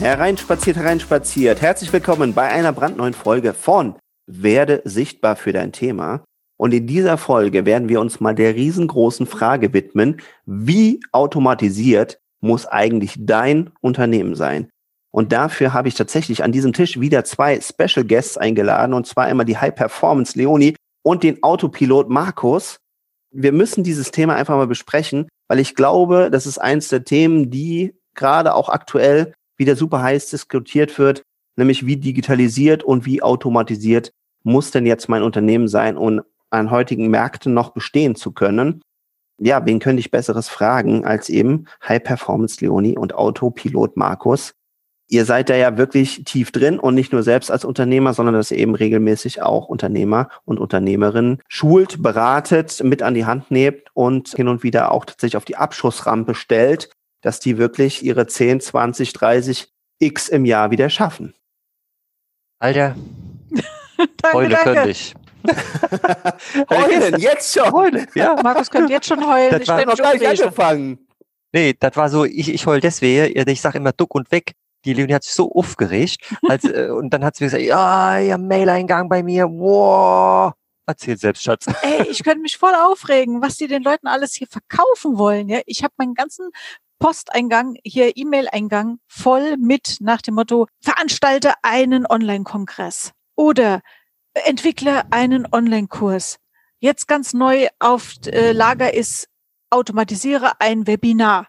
Hereinspaziert, hereinspaziert. Herzlich willkommen bei einer brandneuen Folge von Werde sichtbar für dein Thema. Und in dieser Folge werden wir uns mal der riesengroßen Frage widmen, wie automatisiert muss eigentlich dein Unternehmen sein? Und dafür habe ich tatsächlich an diesem Tisch wieder zwei Special Guests eingeladen, und zwar einmal die High Performance Leonie und den Autopilot Markus. Wir müssen dieses Thema einfach mal besprechen, weil ich glaube, das ist eins der Themen, die gerade auch aktuell wieder super heiß diskutiert wird, nämlich wie digitalisiert und wie automatisiert muss denn jetzt mein Unternehmen sein, um an heutigen Märkten noch bestehen zu können. Ja, wen könnte ich besseres fragen als eben High Performance Leonie und Autopilot Markus? Ihr seid da ja wirklich tief drin und nicht nur selbst als Unternehmer, sondern dass ihr eben regelmäßig auch Unternehmer und Unternehmerinnen schult, beratet, mit an die Hand nehmt und hin und wieder auch tatsächlich auf die Abschussrampe stellt, dass die wirklich ihre 10, 20, 30 X im Jahr wieder schaffen. Alter, danke, Heule könnte ich. heulen, jetzt schon. Heulen, ja. Markus könnte jetzt schon heulen. Das ich war bin noch gleich angefangen. Nee, das war so, ich, ich heul deswegen, ich sag immer duck und weg. Die Leonie hat sich so aufgeregt. Als, äh, und dann hat sie mir gesagt, ja, ihr Mail-Eingang bei mir, wow. Erzähl selbst, Schatz. Ey, ich könnte mich voll aufregen, was die den Leuten alles hier verkaufen wollen. Ja, ich habe meinen ganzen Posteingang, hier E-Mail-Eingang voll mit nach dem Motto, veranstalte einen Online-Kongress oder entwickle einen Online-Kurs. Jetzt ganz neu auf äh, Lager ist, automatisiere ein Webinar.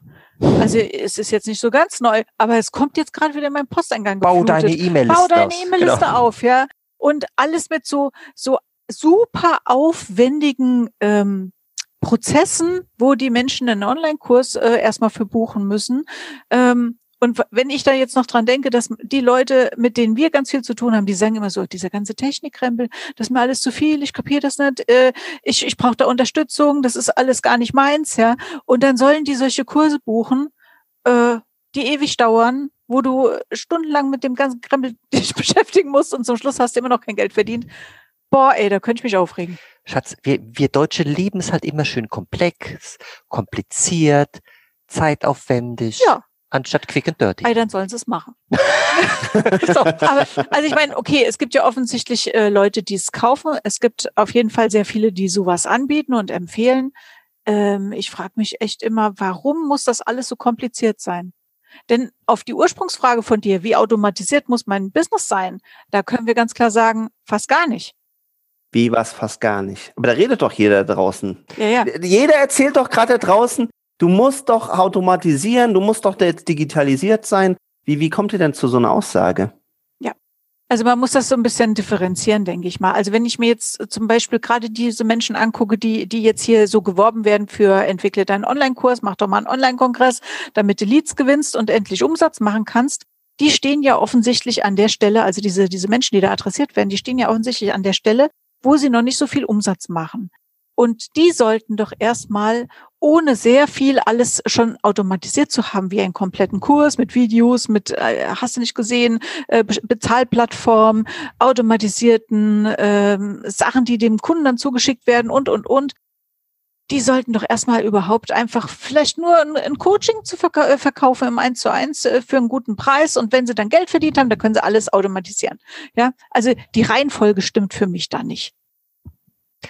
Also es ist jetzt nicht so ganz neu, aber es kommt jetzt gerade wieder in meinen Posteingang. Bau geflutet. deine E-Mail-Liste Bau deine. E-Mail-Liste Genau. auf, ja. Und alles mit so, so super aufwendigen ähm, Prozessen, wo die Menschen einen Online-Kurs äh, erstmal für buchen müssen. Ähm, und wenn ich da jetzt noch dran denke, dass die Leute, mit denen wir ganz viel zu tun haben, die sagen immer so, dieser ganze Technikkrempel, das ist mir alles zu viel, ich kapiere das nicht, äh, ich, ich brauche da Unterstützung, das ist alles gar nicht meins, ja. Und dann sollen die solche Kurse buchen, äh, die ewig dauern, wo du stundenlang mit dem ganzen Krempel dich beschäftigen musst und zum Schluss hast du immer noch kein Geld verdient. Boah, ey, da könnte ich mich aufregen. Schatz, wir, wir Deutsche lieben es halt immer schön komplex, kompliziert, zeitaufwendig, Ja. anstatt quick and dirty. Ey, dann sollen sie es machen. Aber, also ich meine, okay, es gibt ja offensichtlich äh, Leute, die es kaufen. Es gibt auf jeden Fall sehr viele, die sowas anbieten und empfehlen. Ähm, ich frage mich echt immer, warum muss das alles so kompliziert sein? Denn auf die Ursprungsfrage von dir, wie automatisiert muss mein Business sein, da können wir ganz klar sagen, fast gar nicht. Wie was fast gar nicht. Aber da redet doch jeder draußen. Ja, ja. Jeder erzählt doch gerade da draußen, du musst doch automatisieren, du musst doch jetzt digitalisiert sein. Wie, wie kommt ihr denn zu so einer Aussage? Also man muss das so ein bisschen differenzieren, denke ich mal. Also wenn ich mir jetzt zum Beispiel gerade diese Menschen angucke, die, die jetzt hier so geworben werden für entwickle deinen Online-Kurs, mach doch mal einen Online-Kongress, damit du Leads gewinnst und endlich Umsatz machen kannst, die stehen ja offensichtlich an der Stelle, also diese, diese Menschen, die da adressiert werden, die stehen ja offensichtlich an der Stelle, wo sie noch nicht so viel Umsatz machen. Und die sollten doch erstmal, ohne sehr viel alles schon automatisiert zu haben, wie einen kompletten Kurs mit Videos, mit, äh, hast du nicht gesehen, äh, Be- Bezahlplattformen, automatisierten ähm, Sachen, die dem Kunden dann zugeschickt werden und, und, und. Die sollten doch erstmal überhaupt einfach vielleicht nur ein, ein Coaching zu verka äh, verkaufen im 1 zu 1 äh, für einen guten Preis. Und wenn sie dann Geld verdient haben, dann können sie alles automatisieren. Ja, also die Reihenfolge stimmt für mich da nicht.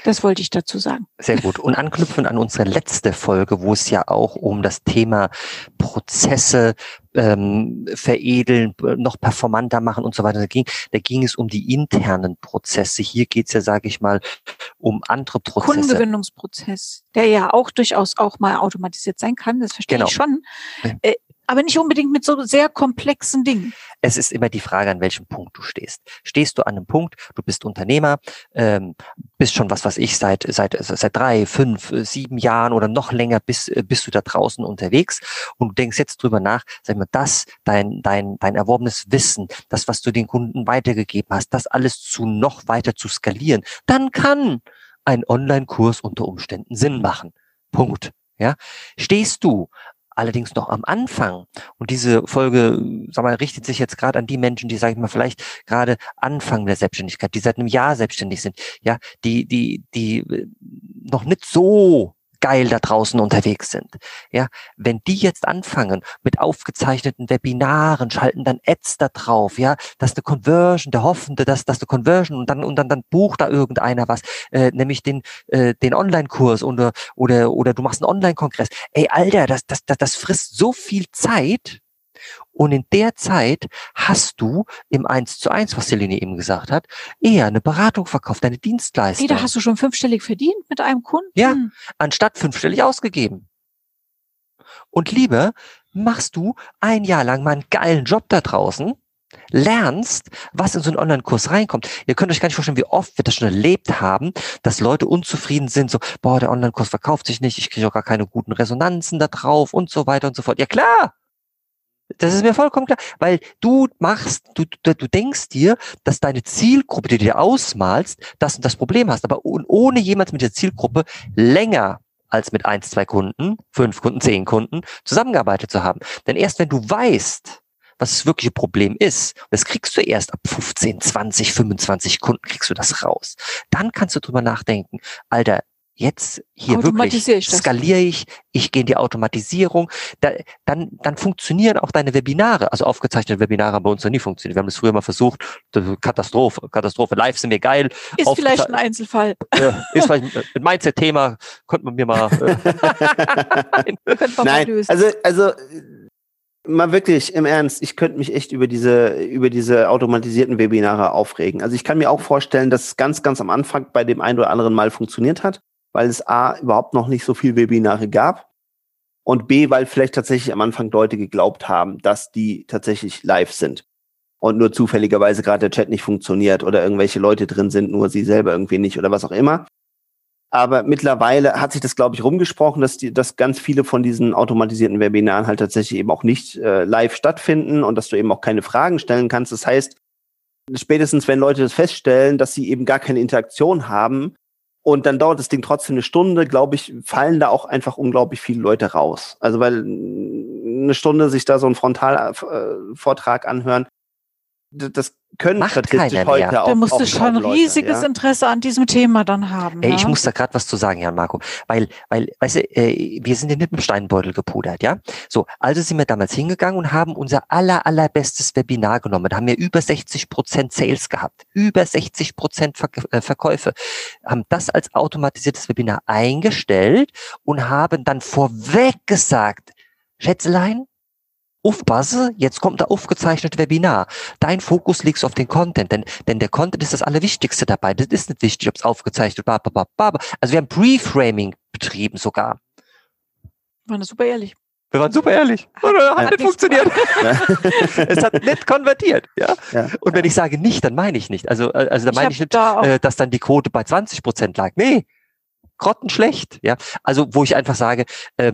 Das wollte ich dazu sagen. Sehr gut. Und anknüpfend an unsere letzte Folge, wo es ja auch um das Thema Prozesse ähm, veredeln, noch performanter machen und so weiter ging, da ging es um die internen Prozesse. Hier geht es ja, sage ich mal, um andere Prozesse. Kundengewinnungsprozess, der ja auch durchaus auch mal automatisiert sein kann, das verstehe Genau. ich schon. Äh, aber nicht unbedingt mit so sehr komplexen Dingen. Es ist immer die Frage, an welchem Punkt du stehst. Stehst du an einem Punkt, du bist Unternehmer, ähm, bist schon was, was ich seit seit seit drei, fünf, sieben Jahren oder noch länger bist bist du da draußen unterwegs und du denkst jetzt drüber nach, sag mal, das dein dein dein erworbenes Wissen, das was du den Kunden weitergegeben hast, das alles zu noch weiter zu skalieren, dann kann ein Online-Kurs unter Umständen Sinn machen. Punkt. Ja, stehst du allerdings noch am Anfang. Und diese Folge, sag mal, richtet sich jetzt gerade an die Menschen, die, sage ich mal, vielleicht gerade Anfang der Selbstständigkeit, die seit einem Jahr selbstständig sind, ja, die, die, die äh, noch nicht so geil da draußen unterwegs sind. Ja, wenn die jetzt anfangen mit aufgezeichneten Webinaren, schalten dann Ads da drauf, ja, dass eine Conversion, der Hoffende, dass, dass eine Conversion und dann, und dann, dann bucht da irgendeiner was, äh, nämlich den, äh, den Online-Kurs oder, oder, oder du machst einen Online-Kongress. Ey, Alter, das, das, das, das frisst so viel Zeit, und in der Zeit hast du im 1 zu 1, was Celine eben gesagt hat, eher eine Beratung verkauft, eine Dienstleistung. Da hast du schon fünfstellig verdient mit einem Kunden? Ja, anstatt fünfstellig ausgegeben. Und lieber machst du ein Jahr lang mal einen geilen Job da draußen, lernst, was in so einen Online-Kurs reinkommt. Ihr könnt euch gar nicht vorstellen, wie oft wir das schon erlebt haben, dass Leute unzufrieden sind, so, boah, der Online-Kurs verkauft sich nicht, ich kriege auch gar keine guten Resonanzen da drauf und so weiter und so fort. Ja klar, das ist mir vollkommen klar, weil du machst, du, du, du denkst dir, dass deine Zielgruppe, die du dir ausmalst, das und das Problem hast, aber ohne jemals mit der Zielgruppe länger als mit eins, zwei Kunden, fünf Kunden, zehn Kunden zusammengearbeitet zu haben. Denn erst wenn du weißt, was das wirkliche Problem ist, das kriegst du erst ab 15, 20, 25 Kunden kriegst du das raus. Dann kannst du drüber nachdenken, Alter, jetzt hier wirklich ich skaliere ich, ich gehe in die Automatisierung, da, dann, dann funktionieren auch deine Webinare, also aufgezeichnete Webinare haben bei uns noch nie funktioniert. Wir haben das früher mal versucht, Katastrophe, Katastrophe, live sind wir geil. Ist vielleicht ein Einzelfall. Äh, ist vielleicht ein Mindset-Thema, könnte man mir mal, äh, Nein, mal also, also, mal wirklich im Ernst, ich könnte mich echt über diese, über diese automatisierten Webinare aufregen. Also ich kann mir auch vorstellen, dass es ganz, ganz am Anfang bei dem einen oder anderen Mal funktioniert hat weil es A, überhaupt noch nicht so viel Webinare gab und B, weil vielleicht tatsächlich am Anfang Leute geglaubt haben, dass die tatsächlich live sind und nur zufälligerweise gerade der Chat nicht funktioniert oder irgendwelche Leute drin sind, nur sie selber irgendwie nicht oder was auch immer. Aber mittlerweile hat sich das, glaube ich, rumgesprochen, dass, die, dass ganz viele von diesen automatisierten Webinaren halt tatsächlich eben auch nicht äh, live stattfinden und dass du eben auch keine Fragen stellen kannst. Das heißt, spätestens wenn Leute das feststellen, dass sie eben gar keine Interaktion haben, und dann dauert das Ding trotzdem eine Stunde, glaube ich, fallen da auch einfach unglaublich viele Leute raus. Also weil eine Stunde sich da so einen Frontalvortrag anhören, das können Macht statistisch heute mehr. auch. Da musst du schon Leute, riesiges ja? Interesse an diesem Thema dann haben. Ey, ja? Ich muss da gerade was zu sagen, Jan Marco, weil, weil, weißt du, äh, wir sind mit dem Steinbeutel gepudert, ja. So, also sind wir damals hingegangen und haben unser aller allerbestes Webinar genommen. Da haben wir über 60 Prozent Sales gehabt, über 60 Prozent Ver äh, Verkäufe, haben das als automatisiertes Webinar eingestellt und haben dann vorweg gesagt, Schätzelein, aufpasse, jetzt kommt ein aufgezeichnetes Webinar. Dein Fokus liegt auf den Content, denn, denn der Content ist das Allerwichtigste dabei. Das ist nicht wichtig, ob es aufgezeichnet wird. Also wir haben Pre-Framing betrieben sogar. Waren das super ehrlich. Wir waren super ehrlich. Oder? Hat ja. nicht funktioniert. es hat nicht konvertiert. Ja? ja? Und wenn ich sage nicht, dann meine ich nicht. Also, äh, also da meine ich nicht, da äh, dass dann die Quote bei 20 Prozent lag. Nee, grottenschlecht. Ja? Also, wo ich einfach sage, äh,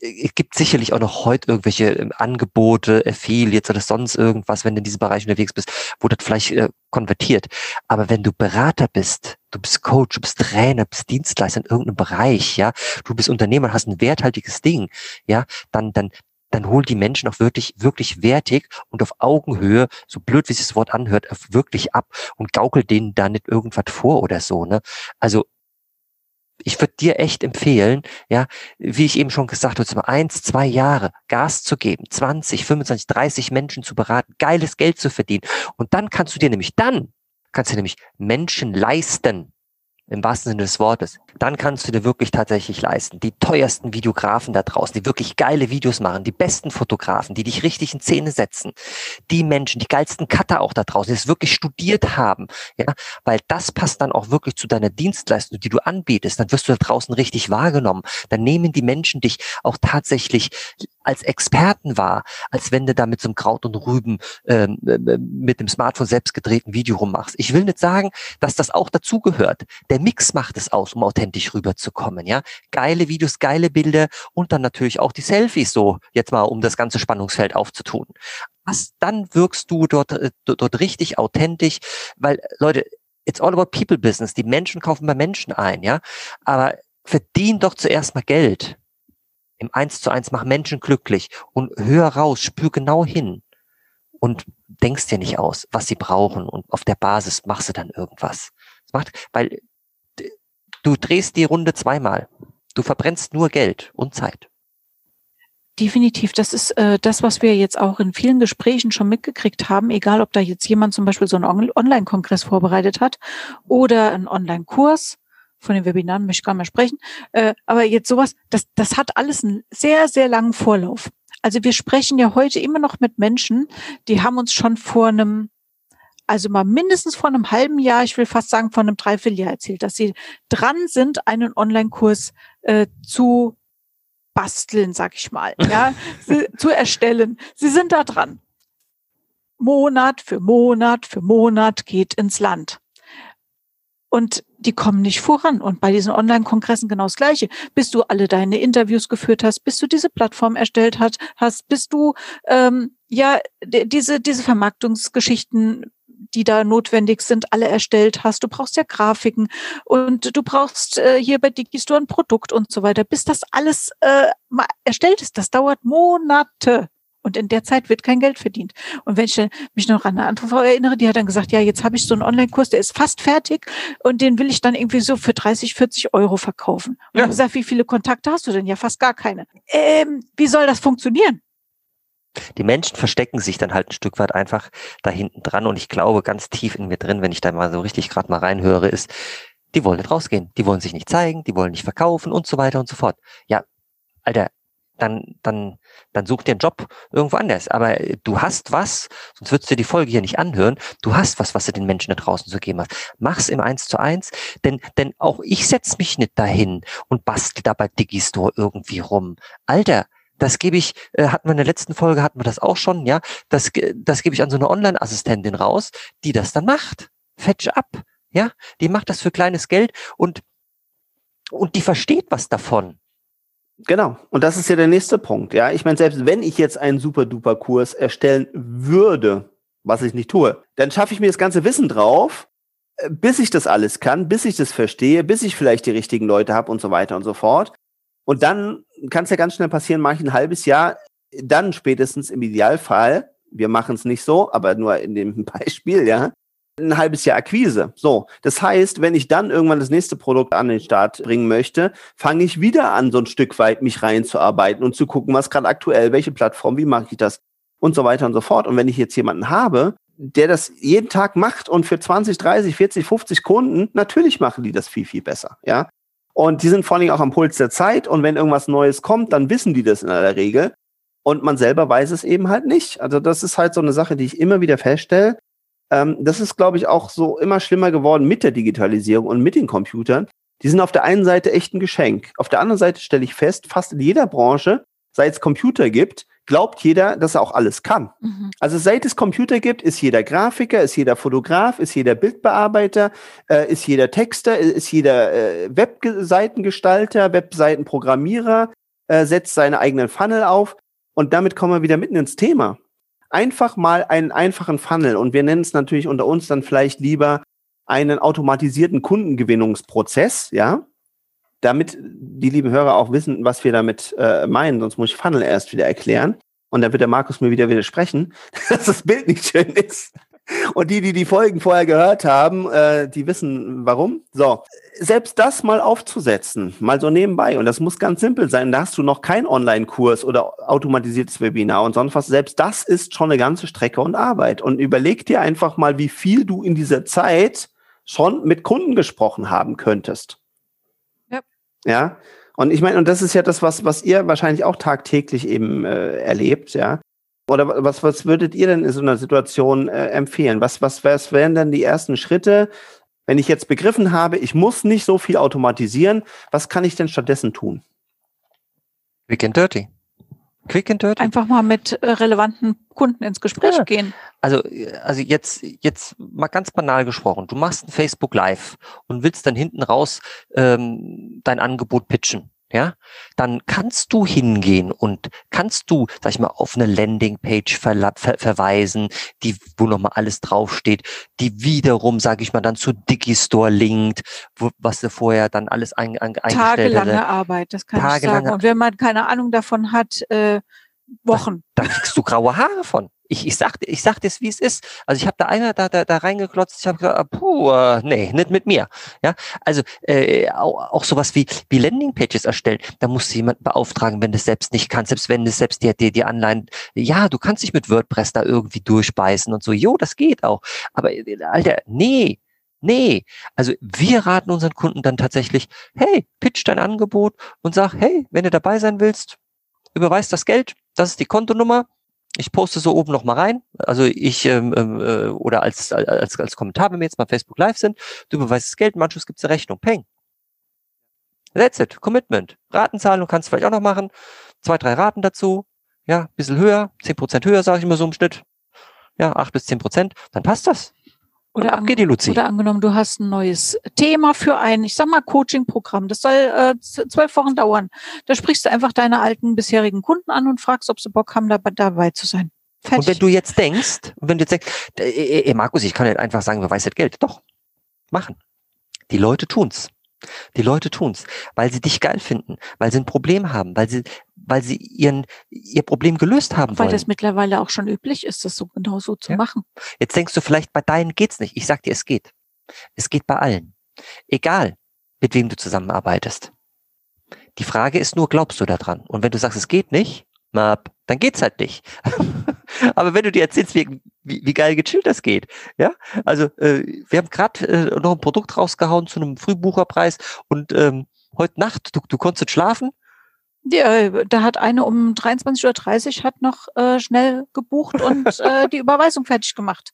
es gibt sicherlich auch noch heute irgendwelche ähm, Angebote, Affiliates oder sonst irgendwas, wenn du in diesem Bereich unterwegs bist, wo das vielleicht äh, konvertiert. Aber wenn du Berater bist, du bist Coach, du bist Trainer, bist Dienstleister in irgendeinem Bereich, ja, du bist Unternehmer, hast ein werthaltiges Ding, ja, dann, dann, dann hol die Menschen auch wirklich, wirklich wertig und auf Augenhöhe, so blöd wie sich das Wort anhört, wirklich ab und gaukel denen da nicht irgendwas vor oder so, ne? Also, ich würde dir echt empfehlen, ja, wie ich eben schon gesagt habe, eins, zwei Jahre Gas zu geben, 20, 25, 30 Menschen zu beraten, geiles Geld zu verdienen. Und dann kannst du dir nämlich dann, kannst du nämlich Menschen leisten, im wahrsten Sinne des Wortes, dann kannst du dir wirklich tatsächlich leisten. Die teuersten Videografen da draußen, die wirklich geile Videos machen, die besten Fotografen, die dich richtig in Szene setzen, die Menschen, die geilsten Cutter auch da draußen, die es wirklich studiert haben, ja, weil das passt dann auch wirklich zu deiner Dienstleistung, die du anbietest, dann wirst du da draußen richtig wahrgenommen. Dann nehmen die Menschen dich auch tatsächlich als Experten wahr, als wenn du da mit so einem Kraut und Rüben ähm, äh, mit dem Smartphone selbst gedrehten Video rummachst. Ich will nicht sagen, dass das auch dazugehört. Der Mix macht es aus, um authentisch rüberzukommen. Ja, geile Videos, geile Bilder und dann natürlich auch die Selfies so jetzt mal, um das ganze Spannungsfeld aufzutun. Was dann wirkst du dort äh, dort richtig authentisch, weil Leute, it's all about people business. Die Menschen kaufen bei Menschen ein, ja, aber verdien doch zuerst mal Geld. Im Eins zu eins mach Menschen glücklich und hör raus, spür genau hin und denkst dir nicht aus, was sie brauchen und auf der Basis machst du dann irgendwas. Das macht, weil du drehst die Runde zweimal. Du verbrennst nur Geld und Zeit. Definitiv, das ist äh, das, was wir jetzt auch in vielen Gesprächen schon mitgekriegt haben, egal ob da jetzt jemand zum Beispiel so einen Online-Kongress vorbereitet hat oder einen Online-Kurs von den Webinaren möchte ich gar nicht mehr sprechen. Äh, aber jetzt sowas, das, das hat alles einen sehr, sehr langen Vorlauf. Also wir sprechen ja heute immer noch mit Menschen, die haben uns schon vor einem, also mal mindestens vor einem halben Jahr, ich will fast sagen vor einem Dreivierteljahr erzählt, dass sie dran sind, einen Online-Kurs äh, zu basteln, sag ich mal, ja, zu erstellen. Sie sind da dran. Monat für Monat für Monat geht ins Land. Und die kommen nicht voran. Und bei diesen Online-Kongressen genau das Gleiche. Bis du alle deine Interviews geführt hast, bis du diese Plattform erstellt hat, hast, bis du ähm, ja diese diese Vermarktungsgeschichten die da notwendig sind, alle erstellt hast. Du brauchst ja Grafiken und du brauchst äh, hier bei Digistore ein Produkt und so weiter. Bis das alles äh, mal erstellt ist, das dauert Monate. Und in der Zeit wird kein Geld verdient. Und wenn ich mich noch an eine andere Frau erinnere, die hat dann gesagt, ja, jetzt habe ich so einen Online-Kurs, der ist fast fertig und den will ich dann irgendwie so für 30, 40 Euro verkaufen. Und ja. ich gesagt, wie viele Kontakte hast du denn? Ja, fast gar keine. Ähm, wie soll das funktionieren? Die Menschen verstecken sich dann halt ein Stück weit einfach da hinten dran. Und ich glaube, ganz tief in mir drin, wenn ich da mal so richtig gerade mal reinhöre, ist, die wollen nicht rausgehen, die wollen sich nicht zeigen, die wollen nicht verkaufen und so weiter und so fort. Ja, Alter, dann, dann, dann such dir einen Job irgendwo anders. Aber du hast was, sonst würdest du die Folge hier nicht anhören. Du hast was, was du den Menschen da draußen zu geben hast. Mach's im Eins zu eins, denn, denn auch ich setz mich nicht dahin und bastel da bei Digistore irgendwie rum. Alter, das gebe ich, äh, hatten wir in der letzten Folge, hatten wir das auch schon, ja, das, das gebe ich an so eine Online-Assistentin raus, die das dann macht. Fetch ab, ja, die macht das für kleines Geld und, und die versteht was davon. Genau. Und das ist ja der nächste Punkt. Ja, ich meine, selbst wenn ich jetzt einen super duper Kurs erstellen würde, was ich nicht tue, dann schaffe ich mir das ganze Wissen drauf, äh, bis ich das alles kann, bis ich das verstehe, bis ich vielleicht die richtigen Leute habe und so weiter und so fort. Und dann kann es ja ganz schnell passieren, mache ich ein halbes Jahr, dann spätestens im Idealfall, wir machen es nicht so, aber nur in dem Beispiel, ja, ein halbes Jahr Akquise. So, das heißt, wenn ich dann irgendwann das nächste Produkt an den Start bringen möchte, fange ich wieder an, so ein Stück weit mich reinzuarbeiten und zu gucken, was gerade aktuell, welche Plattform, wie mache ich das und so weiter und so fort. Und wenn ich jetzt jemanden habe, der das jeden Tag macht und für 20, 30, 40, 50 Kunden, natürlich machen die das viel, viel besser, ja. Und die sind vor Dingen auch am Puls der Zeit und wenn irgendwas Neues kommt, dann wissen die das in aller Regel. Und man selber weiß es eben halt nicht. Also das ist halt so eine Sache, die ich immer wieder feststelle ähm, das ist, glaube ich, auch so immer schlimmer geworden mit der Digitalisierung und mit den Computern. Die sind auf der einen Seite echt ein Geschenk. Auf der anderen Seite stelle ich fest, fast in jeder Branche, seit es Computer gibt, glaubt jeder, dass er auch alles kann. Mhm. Also seit es Computer gibt, ist jeder Grafiker, ist jeder Fotograf, ist jeder Bildbearbeiter, äh, ist jeder Texter, ist jeder äh, Webseitengestalter, Webseitenprogrammierer, äh, setzt seine eigenen Funnel auf. Und damit kommen wir wieder mitten ins Thema einfach mal einen einfachen Funnel und wir nennen es natürlich unter uns dann vielleicht lieber einen automatisierten Kundengewinnungsprozess, ja, damit die lieben Hörer auch wissen, was wir damit äh, meinen, sonst muss ich Funnel erst wieder erklären. Und dann wird der Markus mir wieder widersprechen, dass das Bild nicht schön ist. Und die, die die Folgen vorher gehört haben, äh, die wissen warum. So, selbst das mal aufzusetzen, mal so nebenbei. Und das muss ganz simpel sein. Da hast du noch keinen Online-Kurs oder automatisiertes Webinar und sonst was. Selbst das ist schon eine ganze Strecke und Arbeit. Und überleg dir einfach mal, wie viel du in dieser Zeit schon mit Kunden gesprochen haben könntest. Ja. Und ich meine, und das ist ja das, was, was ihr wahrscheinlich auch tagtäglich eben äh, erlebt, ja. Oder was, was würdet ihr denn in so einer Situation äh, empfehlen? Was, was, was wären denn die ersten Schritte, wenn ich jetzt begriffen habe, ich muss nicht so viel automatisieren, was kann ich denn stattdessen tun? And dirty. Quick and dirty. Einfach mal mit äh, relevanten Kunden ins Gespräch Ja. gehen. Also, also jetzt, jetzt mal ganz banal gesprochen. Du machst ein Facebook Live und willst dann hinten raus ähm, dein Angebot pitchen. Ja, dann kannst du hingehen und kannst du, sag ich mal, auf eine Landingpage verla- ver verweisen, die, wo nochmal alles draufsteht, die wiederum, sage ich mal, dann zu Digistore linkt, wo, was du vorher dann alles ein, ein, eingestellt Tagelange hatte. Arbeit, das kann ich Tagelange- sagen. Und wenn man keine Ahnung davon hat, äh, Wochen. Da kriegst du graue Haare von. Ich, ich sag, ich sag dir, wie es ist. Also ich habe da einer da, da, da reingeklotzt, ich habe gesagt, puh, äh, nee, nicht mit mir. Ja, also äh, auch, auch sowas wie, wie Landingpages erstellen, da musst du jemanden beauftragen, wenn du es selbst nicht kannst, selbst wenn du selbst die, die, die Anleihen, ja, du kannst dich mit WordPress da irgendwie durchbeißen und so, jo, das geht auch. Aber äh, Alter, nee, Nee, also wir raten unseren Kunden dann tatsächlich, hey, pitch dein Angebot und sag, hey, wenn du dabei sein willst, überweist das Geld, das ist die Kontonummer. Ich poste so oben noch mal rein. Also ich ähm, ähm, äh, oder als, als als Kommentar, wenn wir jetzt mal Facebook Live sind, du überweist das Geld, im Anschluss gibt's eine Rechnung. Peng. That's it. Commitment. Ratenzahlung kannst du vielleicht auch noch machen. Zwei, drei Raten dazu. Ja, bisschen höher, zehn Prozent höher, sage ich immer so im Schnitt. Ja, acht bis zehn Prozent. Dann passt das. Oder, ab geht die Luzi. oder angenommen, du hast ein neues Thema für ein, ich sag mal, Coaching-Programm. Das soll äh, zwölf Wochen dauern. Da sprichst du einfach deine alten bisherigen Kunden an und fragst, ob sie Bock haben, dabei, dabei zu sein. Fertig. Und wenn du jetzt denkst, wenn du jetzt denkst, äh, äh, Markus, ich kann nicht einfach sagen, wer weiß das Geld. Doch, machen. Die Leute tun's. Die Leute tun's, weil sie dich geil finden, weil sie ein Problem haben, weil sie, weil sie ihren, ihr Problem gelöst haben weil wollen. das mittlerweile auch schon üblich ist, das so genau so zu Ja. machen. Jetzt denkst du vielleicht, bei deinen geht's nicht. Ich sag dir, es geht. Es geht bei allen. Egal, mit wem du zusammenarbeitest. Die Frage ist nur, glaubst du daran? Und wenn du sagst, es geht nicht, na, dann geht's halt nicht. Aber wenn du dir erzählst, wie, wie, wie geil gechillt das geht, ja, also äh, wir haben gerade äh, noch ein Produkt rausgehauen zu einem Frühbucherpreis und ähm, heute Nacht, du, du konntest schlafen, Äh, da hat eine um 23.30 Uhr hat noch äh, schnell gebucht und äh, die Überweisung fertig gemacht.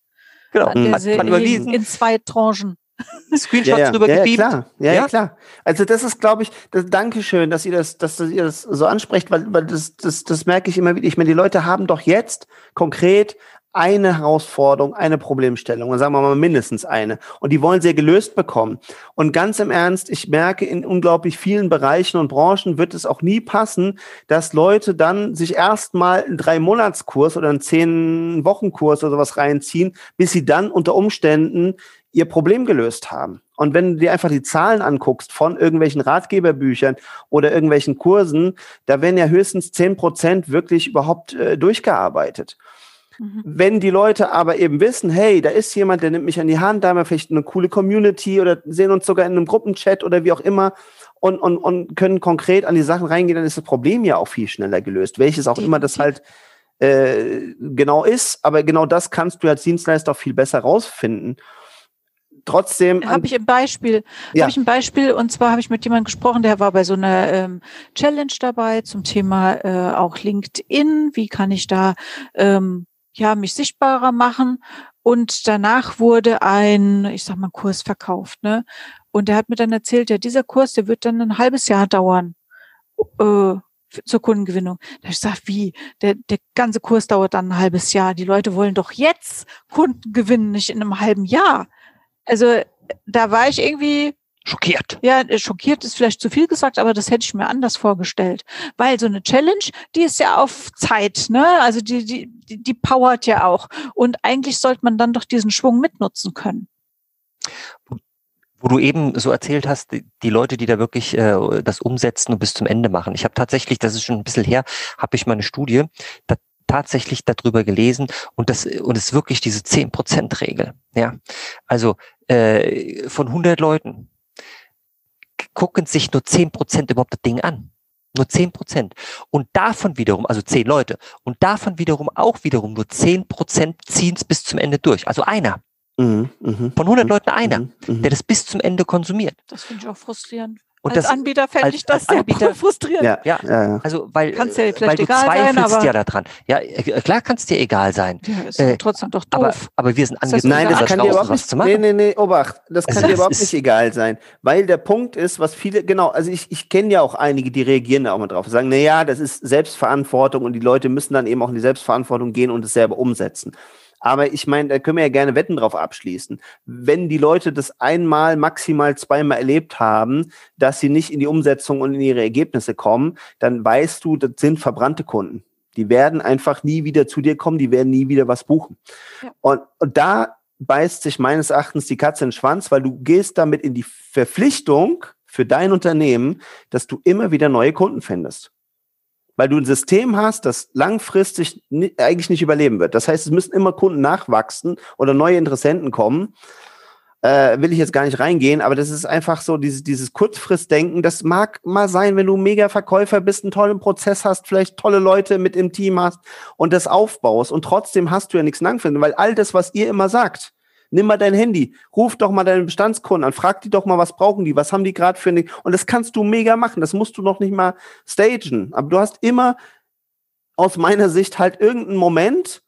genau, Hat man in, überwiesen, in zwei Tranchen. Screenshots ja, ja, drüber ja, ja, klar. Ja, ja, Ja? klar. Also das ist, glaube ich, das Dankeschön, dass ihr das, dass ihr das so ansprecht, weil, weil das, das, das merke ich immer wieder. Ich meine, die Leute haben doch jetzt konkret eine Herausforderung, eine Problemstellung, und sagen wir mal mindestens eine. Und die wollen sie gelöst bekommen. Und ganz im Ernst, ich merke, in unglaublich vielen Bereichen und Branchen wird es auch nie passen, dass Leute dann sich erstmal einen Drei-Monats-Kurs oder einen Zehn-Wochen-Kurs oder sowas reinziehen, bis sie dann unter Umständen ihr Problem gelöst haben. Und wenn du dir einfach die Zahlen anguckst von irgendwelchen Ratgeberbüchern oder irgendwelchen Kursen, da werden ja höchstens zehn Prozent wirklich überhaupt äh, durchgearbeitet. Mhm. Wenn die Leute aber eben wissen, hey, da ist jemand, der nimmt mich an die Hand, da haben wir vielleicht eine coole Community oder sehen uns sogar in einem Gruppenchat oder wie auch immer und, und, und können konkret an die Sachen reingehen, dann ist das Problem ja auch viel schneller gelöst. Welches auch immer das halt äh, genau ist, aber genau das kannst du als Dienstleister auch viel besser rausfinden. Trotzdem. Habe ich ein Beispiel. Ja. Habe ich ein Beispiel und zwar habe ich mit jemandem gesprochen, der war bei so einer ähm, Challenge dabei zum Thema äh, auch LinkedIn. Wie kann ich da ähm, ja mich sichtbarer machen? Und danach wurde ein, ich sag mal, Kurs verkauft, ne? Und der hat mir dann erzählt, ja, dieser Kurs, der wird dann ein halbes Jahr dauern. Äh, zur Kundengewinnung. Da ich gesagt, wie? Der, der ganze Kurs dauert dann ein halbes Jahr. Die Leute wollen doch jetzt Kunden gewinnen, nicht in einem halben Jahr. Also da war ich irgendwie, schockiert. ja, schockiert ist vielleicht zu viel gesagt, aber das hätte ich mir anders vorgestellt. Weil so eine Challenge, die ist ja auf Zeit, ne? Also die, die, die, die powert ja auch. Und eigentlich sollte man dann doch diesen Schwung mitnutzen können. wo du eben so erzählt hast, die, die Leute, die da wirklich äh, das umsetzen und bis zum Ende machen. Ich habe tatsächlich, das ist schon ein bisschen her, habe ich meine Studie da, tatsächlich darüber gelesen und das und es ist wirklich diese 10%-Regel. Ja, also äh, von 100 Leuten gucken sich nur 10% überhaupt das Ding an. Nur 10%. Und davon wiederum, also 10 Leute, und davon wiederum auch wiederum nur 10% ziehen es bis zum Ende durch. Also einer. Mhm, mh, Von 100 mhm, Leuten einer, mhm, mhm, der das bis zum Ende konsumiert. Das finde ich auch frustrierend. Und als das, Anbieter fände ich das sehr Anbieter, frustrierend. Ja, ja, ja, also weil, Kann's ja weil du zweifelst sein, ja daran. Ja, äh, klar kann es dir egal sein. Ja, ist äh, trotzdem doch doof. Aber, aber wir sind angewiesen, Nein, das kann dir überhaupt nicht, zu machen. Nee, nee, nee, Obacht, das kann dir überhaupt nicht egal sein. Weil der Punkt ist, was viele, genau, also ich, ich kenne ja auch einige, die reagieren da auch mal drauf. Sagen, na ja, das ist Selbstverantwortung und die Leute müssen dann eben auch in die Selbstverantwortung gehen und es selber umsetzen. Aber ich meine, da können wir ja gerne Wetten drauf abschließen. Wenn die Leute das einmal, maximal zweimal erlebt haben, dass sie nicht in die Umsetzung und in ihre Ergebnisse kommen, dann weißt du, das sind verbrannte Kunden. Die werden einfach nie wieder zu dir kommen, die werden nie wieder was buchen. Ja. Und, und da beißt sich meines Erachtens die Katze in den Schwanz, weil du gehst damit in die Verpflichtung für dein Unternehmen, dass du immer wieder neue Kunden findest weil du ein System hast, das langfristig eigentlich nicht überleben wird. Das heißt, es müssen immer Kunden nachwachsen oder neue Interessenten kommen. Äh, will ich jetzt gar nicht reingehen, aber das ist einfach so dieses, dieses Kurzfristdenken. Das mag mal sein, wenn du mega Verkäufer bist, einen tollen Prozess hast, vielleicht tolle Leute mit im Team hast und das aufbaust und trotzdem hast du ja nichts langfristig, weil all das, was ihr immer sagt, Nimm mal dein Handy, ruf doch mal deine Bestandskunden an, frag die doch mal, was brauchen die, was haben die gerade für eine. Und das kannst du mega machen. Das musst du noch nicht mal stagen. Aber du hast immer aus meiner Sicht halt irgendeinen Moment,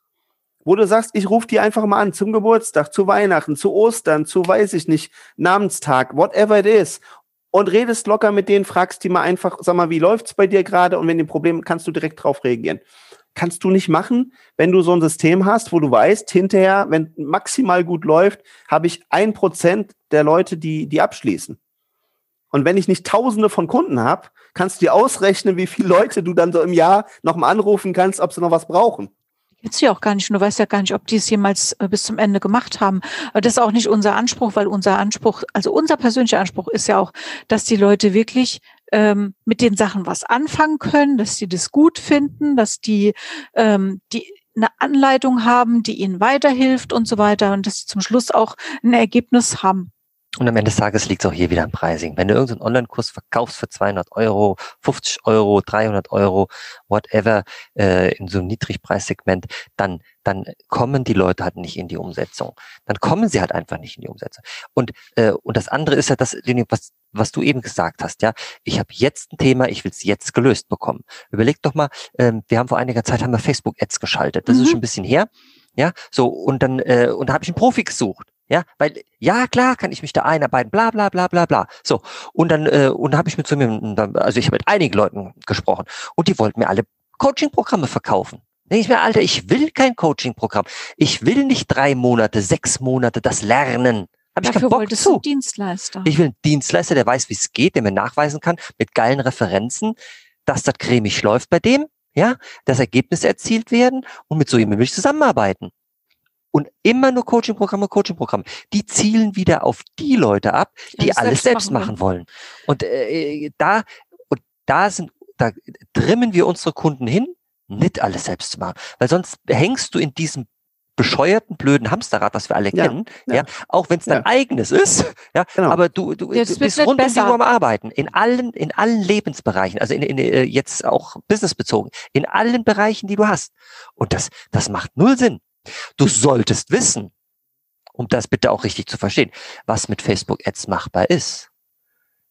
wo du sagst, ich rufe die einfach mal an zum Geburtstag, zu Weihnachten, zu Ostern, zu weiß ich nicht, Namenstag, whatever it is. Und redest locker mit denen, fragst die mal einfach, sag mal, wie läuft's bei dir gerade? Und wenn die Probleme, kannst du direkt drauf reagieren kannst du nicht machen, wenn du so ein System hast, wo du weißt, hinterher, wenn maximal gut läuft, habe ich ein Prozent der Leute, die, die abschließen. Und wenn ich nicht tausende von Kunden habe, kannst du dir ausrechnen, wie viele Leute du dann so im Jahr nochmal anrufen kannst, ob sie noch was brauchen. Jetzt ja auch gar nicht. Du weißt ja gar nicht, ob die es jemals äh, bis zum Ende gemacht haben. Aber das ist auch nicht unser Anspruch, weil unser Anspruch, also unser persönlicher Anspruch ist ja auch, dass die Leute wirklich ähm, mit den Sachen was anfangen können, dass sie das gut finden, dass die, ähm, die eine Anleitung haben, die ihnen weiterhilft und so weiter und dass sie zum Schluss auch ein Ergebnis haben. Und am Ende des Tages liegt es auch hier wieder am Pricing. Wenn du irgendeinen Online-Kurs verkaufst für 200 Euro, 50 Euro, 300 Euro, whatever, äh, in so einem Niedrigpreissegment, dann, dann kommen die Leute halt nicht in die Umsetzung. Dann kommen sie halt einfach nicht in die Umsetzung. Und, äh, und das andere ist ja das, was, was du eben gesagt hast, ja. Ich habe jetzt ein Thema, ich will es jetzt gelöst bekommen. Überleg doch mal, ähm, wir haben vor einiger Zeit haben wir Facebook-Ads geschaltet. Das mhm. ist schon ein bisschen her. Ja, so, und dann, äh, und da habe ich einen Profi gesucht. Ja, weil, ja, klar, kann ich mich da einarbeiten, bla bla bla bla bla. So, und dann, äh, und dann habe ich mit so einem, also ich habe mit einigen Leuten gesprochen und die wollten mir alle Coaching-Programme verkaufen. Denke ich mir, Alter, ich will kein Coaching-Programm. Ich will nicht drei Monate, sechs Monate das lernen. Hab ich Dafür keinen Bock zu. Du Dienstleister. Ich will einen Dienstleister, der weiß, wie es geht, der mir nachweisen kann, mit geilen Referenzen, dass das cremig läuft bei dem, ja, dass Ergebnisse erzielt werden und mit so jemandem will ich zusammenarbeiten und immer nur Coaching-Programme, Coaching-Programme. Die zielen wieder auf die Leute ab, die ja, alles selbst machen, machen wollen. Und äh, da und da sind da trimmen wir unsere Kunden hin, nicht alles selbst zu machen, weil sonst hängst du in diesem bescheuerten, blöden Hamsterrad, was wir alle ja, kennen, ja, ja auch wenn es dein ja. eigenes ist, ja, genau. aber du, du, du bist rund um die Uhr am Arbeiten, in allen, in allen Lebensbereichen, also in, in, äh, jetzt auch businessbezogen, in allen Bereichen, die du hast. Und das, das macht null Sinn. Du solltest wissen, um das bitte auch richtig zu verstehen, was mit Facebook Ads machbar ist,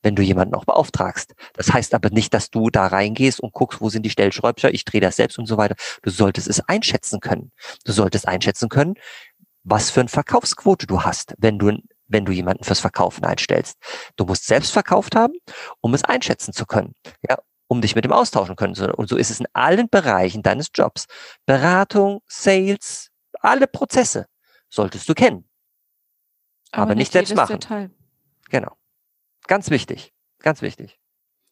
wenn du jemanden auch beauftragst. Das heißt aber nicht, dass du da reingehst und guckst, wo sind die Stellschräubcher, ich drehe das selbst und so weiter. Du solltest es einschätzen können. Du solltest einschätzen können, was für eine Verkaufsquote du hast, wenn du wenn du jemanden fürs Verkaufen einstellst. Du musst selbst verkauft haben, um es einschätzen zu können. Ja, um dich mit dem austauschen können. Und so ist es in allen Bereichen deines Jobs. Beratung, Sales, alle Prozesse solltest du kennen. Aber, aber nicht, nicht selbst machen. Detail. Genau. Ganz wichtig. Ganz wichtig.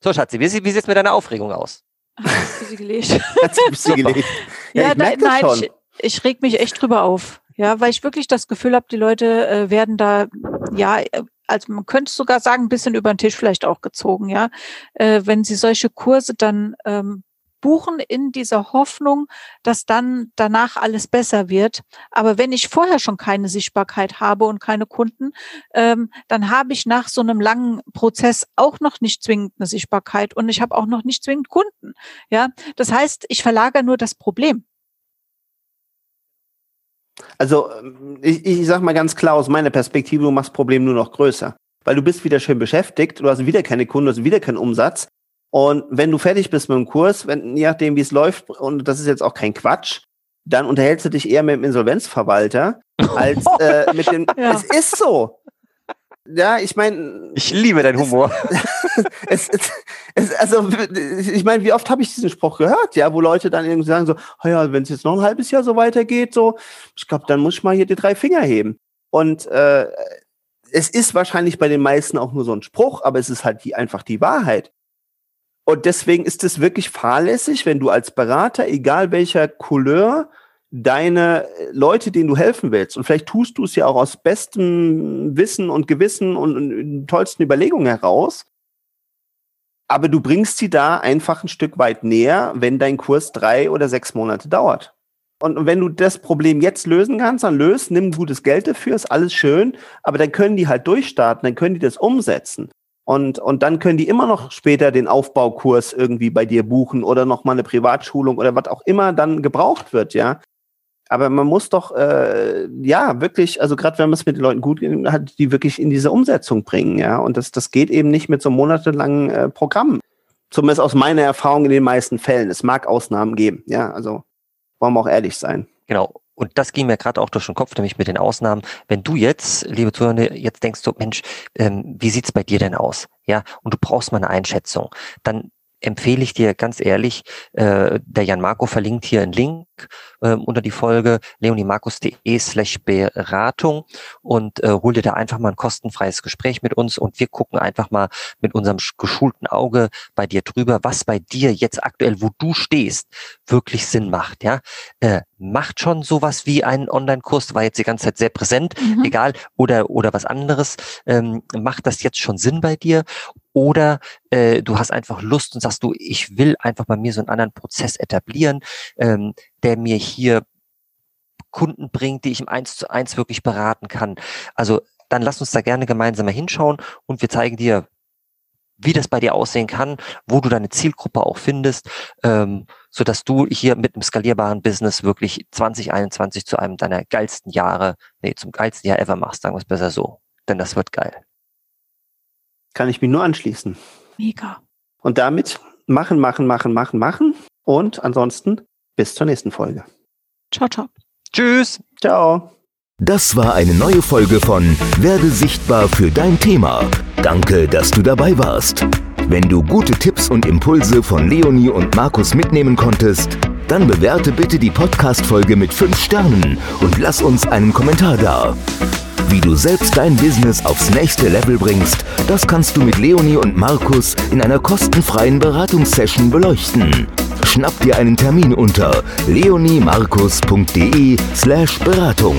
So, Schatzi, wie, wie sieht es mit deiner Aufregung aus? Hast du sie gelegt? Hat sie gelegt? Ja, ja ich da, nein, schon. Ich, ich reg mich echt drüber auf. Ja, weil ich wirklich das Gefühl habe, die Leute äh, werden da, ja, also man könnte sogar sagen, ein bisschen über den Tisch vielleicht auch gezogen, ja. Äh, wenn sie solche Kurse dann ähm, buchen in dieser Hoffnung, dass dann danach alles besser wird. Aber wenn ich vorher schon keine Sichtbarkeit habe und keine Kunden, ähm, dann habe ich nach so einem langen Prozess auch noch nicht zwingend eine Sichtbarkeit und ich habe auch noch nicht zwingend Kunden. Ja, das heißt, ich verlagere nur das Problem. Also ich, ich sag mal ganz klar aus meiner Perspektive, du machst das Problem nur noch größer. Weil du bist wieder schön beschäftigt, du hast wieder keine Kunden, du hast wieder keinen Umsatz. Und wenn du fertig bist mit dem Kurs, wenn, je nachdem, wie es läuft, und das ist jetzt auch kein Quatsch, dann unterhältst du dich eher mit dem Insolvenzverwalter als äh, mit dem. Ja. Es ist so. Ja, ich meine. Ich liebe deinen Humor. Es, es, es, also, ich meine, wie oft habe ich diesen Spruch gehört, ja, wo Leute dann irgendwie sagen so, oh ja, wenn es jetzt noch ein halbes Jahr so weitergeht, so, ich glaube, dann muss ich mal hier die drei Finger heben. Und äh, es ist wahrscheinlich bei den meisten auch nur so ein Spruch, aber es ist halt die, einfach die Wahrheit. Und deswegen ist es wirklich fahrlässig, wenn du als Berater, egal welcher Couleur, deine Leute, denen du helfen willst, und vielleicht tust du es ja auch aus bestem Wissen und Gewissen und, und tollsten Überlegungen heraus, aber du bringst sie da einfach ein Stück weit näher, wenn dein Kurs drei oder sechs Monate dauert. Und wenn du das Problem jetzt lösen kannst, dann löst, nimm gutes Geld dafür, ist alles schön, aber dann können die halt durchstarten, dann können die das umsetzen. Und, und dann können die immer noch später den Aufbaukurs irgendwie bei dir buchen oder nochmal eine Privatschulung oder was auch immer dann gebraucht wird, ja. Aber man muss doch, äh, ja, wirklich, also gerade wenn man es mit den Leuten gut hat, die wirklich in diese Umsetzung bringen, ja. Und das, das geht eben nicht mit so monatelangen äh, Programmen. Zumindest aus meiner Erfahrung in den meisten Fällen. Es mag Ausnahmen geben, ja. Also wollen wir auch ehrlich sein. Genau. Und das ging mir gerade auch durch den Kopf, nämlich mit den Ausnahmen. Wenn du jetzt, liebe Zuhörer, jetzt denkst du, Mensch, ähm, wie sieht's bei dir denn aus? Ja, und du brauchst mal eine Einschätzung, dann empfehle ich dir ganz ehrlich, äh, der Jan Marco verlinkt hier einen Link äh, unter die Folge leonimarkus.de slash Beratung und äh, hol dir da einfach mal ein kostenfreies Gespräch mit uns und wir gucken einfach mal mit unserem geschulten Auge bei dir drüber, was bei dir jetzt aktuell, wo du stehst, wirklich Sinn macht. Ja, äh, macht schon sowas wie einen Online-Kurs, war jetzt die ganze Zeit sehr präsent, mhm. egal, oder, oder was anderes. Ähm, macht das jetzt schon Sinn bei dir? Oder äh, du hast einfach Lust und sagst du, ich will einfach bei mir so einen anderen Prozess etablieren, ähm, der mir hier Kunden bringt, die ich im Eins zu eins wirklich beraten kann. Also dann lass uns da gerne gemeinsam mal hinschauen und wir zeigen dir, wie das bei dir aussehen kann, wo du deine Zielgruppe auch findest, ähm, so dass du hier mit einem skalierbaren Business wirklich 2021 zu einem deiner geilsten Jahre, nee, zum geilsten Jahr ever machst, sagen wir es besser so. Denn das wird geil. Kann ich mich nur anschließen. Mega. Und damit machen, machen, machen, machen, machen. Und ansonsten bis zur nächsten Folge. Ciao, ciao. Tschüss. Ciao. Das war eine neue Folge von Werde sichtbar für dein Thema. Danke, dass du dabei warst. Wenn du gute Tipps und Impulse von Leonie und Markus mitnehmen konntest, dann bewerte bitte die Podcast-Folge mit 5 Sternen und lass uns einen Kommentar da. Wie du selbst dein Business aufs nächste Level bringst, das kannst du mit Leonie und Markus in einer kostenfreien Beratungssession beleuchten. Schnapp dir einen Termin unter leoniemarkus.de slash Beratung.